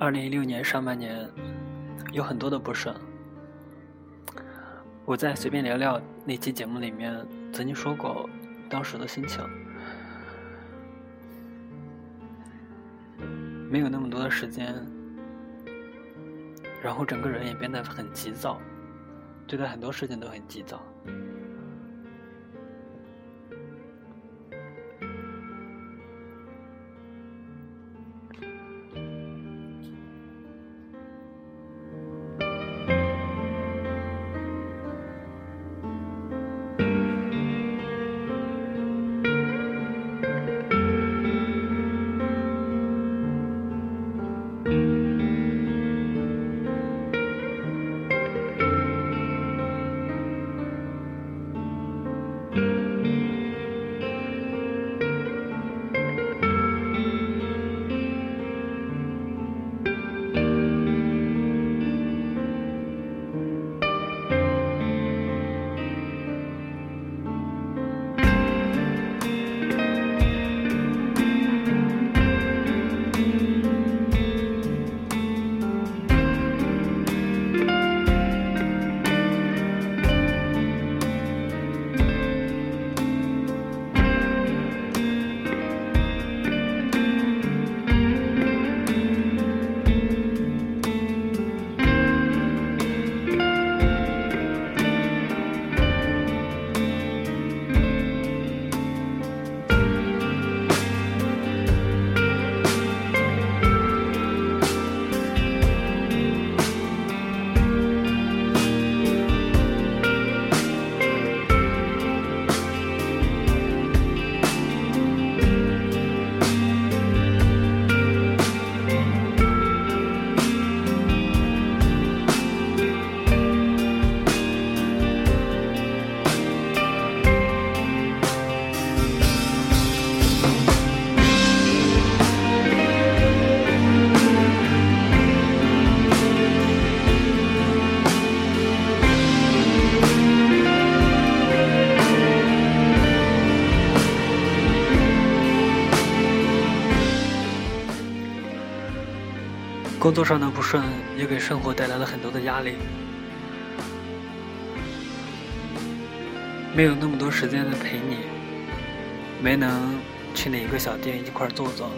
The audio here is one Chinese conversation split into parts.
二零一六年上半年有很多的不顺。我在随便聊聊那期节目里面曾经说过当时的心情，没有那么多的时间，然后整个人也变得很急躁，对待很多事情都很急躁。工作上的不顺也给生活带来了很多的压力，没有那么多时间的陪你，没能去哪个小店一块坐坐，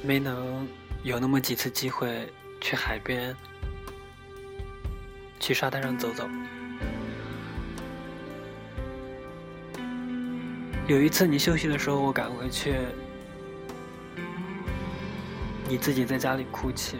没能有那么几次机会去海边、去沙滩上走走。有一次你休息的时候，我赶回去。你自己在家里哭泣。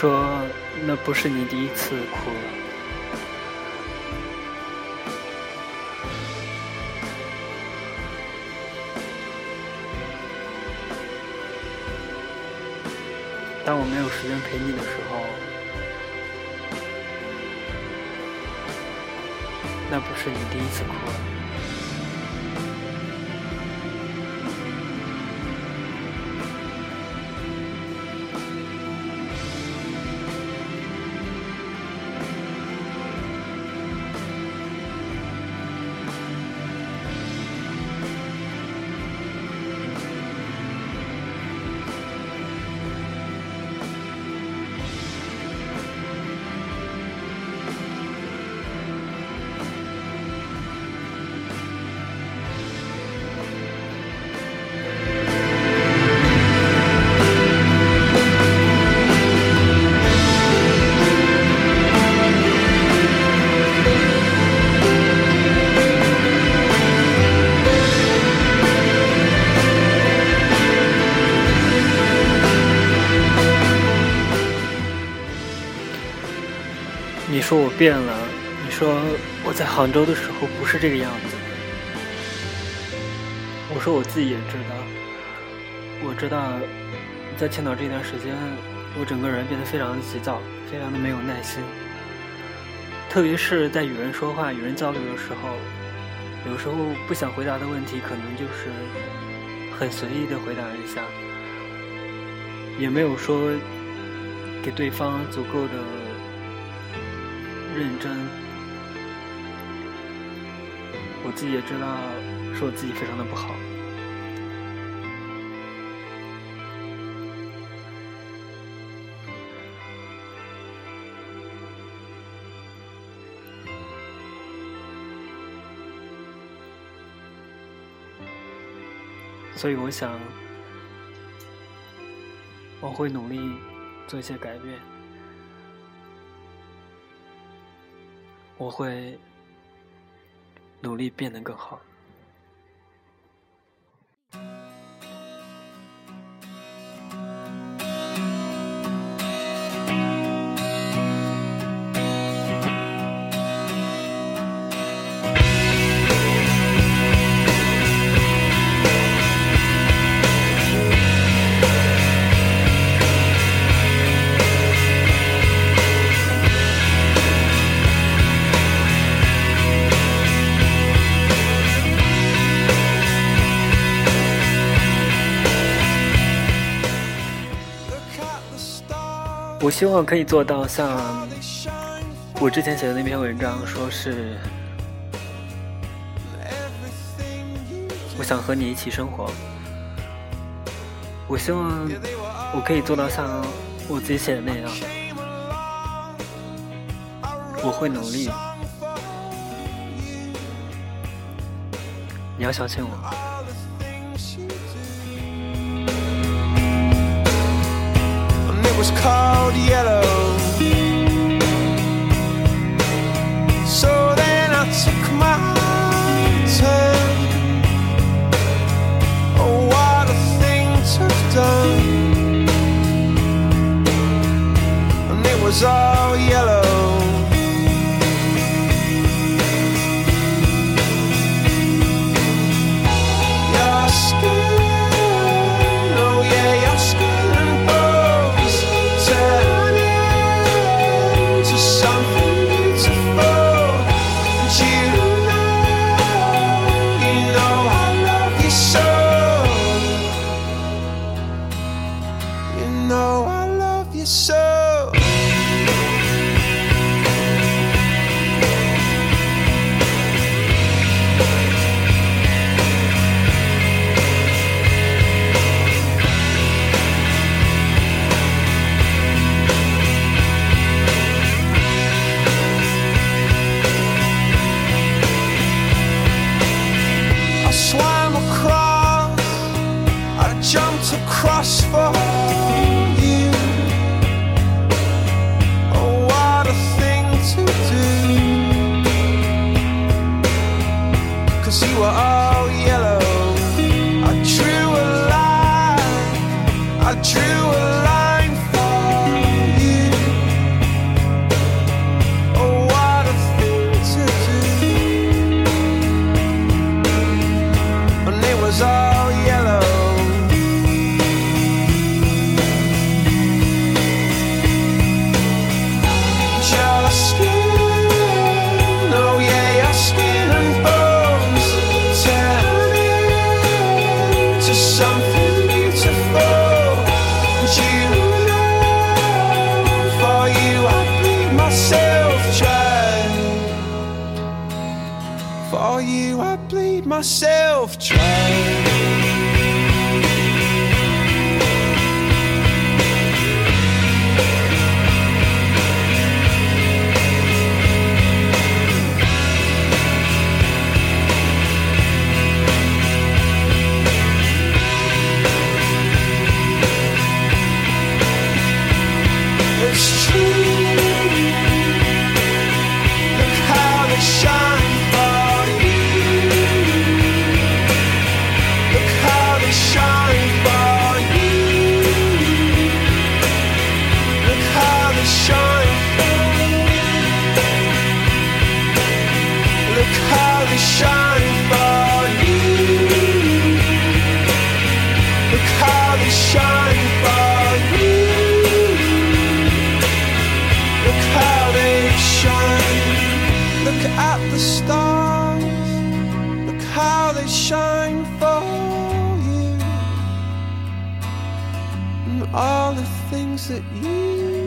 说那不是你第一次哭了。当我没有时间陪你的时候，那不是你第一次哭了。说我变了，你说我在杭州的时候不是这个样子。我说我自己也知道，我知道在青岛这段时间，我整个人变得非常的急躁，非常的没有耐心。特别是在与人说话、与人交流的时候，有时候不想回答的问题，可能就是很随意的回答一下，也没有说给对方足够的。认真，我自己也知道，是我自己非常的不好。所以我想，我会努力做一些改变。我会努力变得更好。我希望可以做到像我之前写的那篇文章，说是我想和你一起生活。我希望我可以做到像我自己写的那样，我会努力。你要相信我。was car Yeah. Know I love you so. at the stars, look how they shine for you, and all the things that you.